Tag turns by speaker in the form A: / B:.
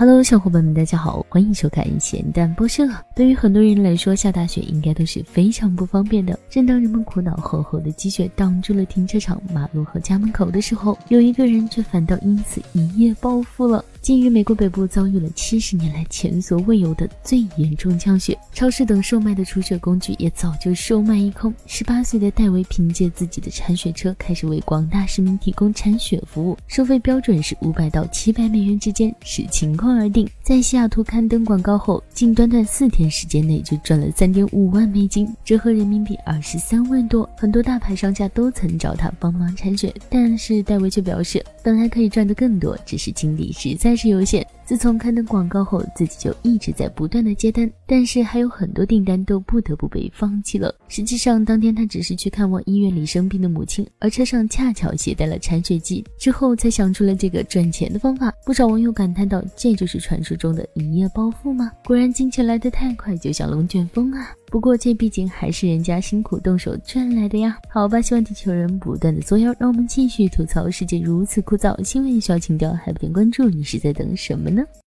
A: Hello，小伙伴们，大家好，欢迎收看咸蛋播社。对于很多人来说，下大雪应该都是非常不方便的。正当人们苦恼厚厚的积雪挡住了停车场、马路和家门口的时候，有一个人却反倒因此一夜暴富了。近日，美国北部遭遇了七十年来前所未有的最严重降雪，超市等售卖的除雪工具也早就售卖一空。十八岁的戴维凭借自己的铲雪车开始为广大市民提供铲雪服务，收费标准是五百到七百美元之间，视情况而定。在西雅图刊登广告后，仅短短四天时间内就赚了三点五万美金，折合人民币二十三万多。很多大牌商家都曾找他帮忙铲雪，但是戴维却表示，本来可以赚得更多，只是精力实在。是有限。自从刊登广告后，自己就一直在不断的接单，但是还有很多订单都不得不被放弃了。实际上，当天他只是去看望医院里生病的母亲，而车上恰巧携带了铲雪机，之后才想出了这个赚钱的方法。不少网友感叹道：“这就是传说中的一夜暴富吗？果然金钱来得太快，就像龙卷风啊！”不过这毕竟还是人家辛苦动手赚来的呀。好吧，希望地球人不断的作妖，让我们继续吐槽世界如此枯燥。新闻需要情调，还不点关注，你是在等什么呢？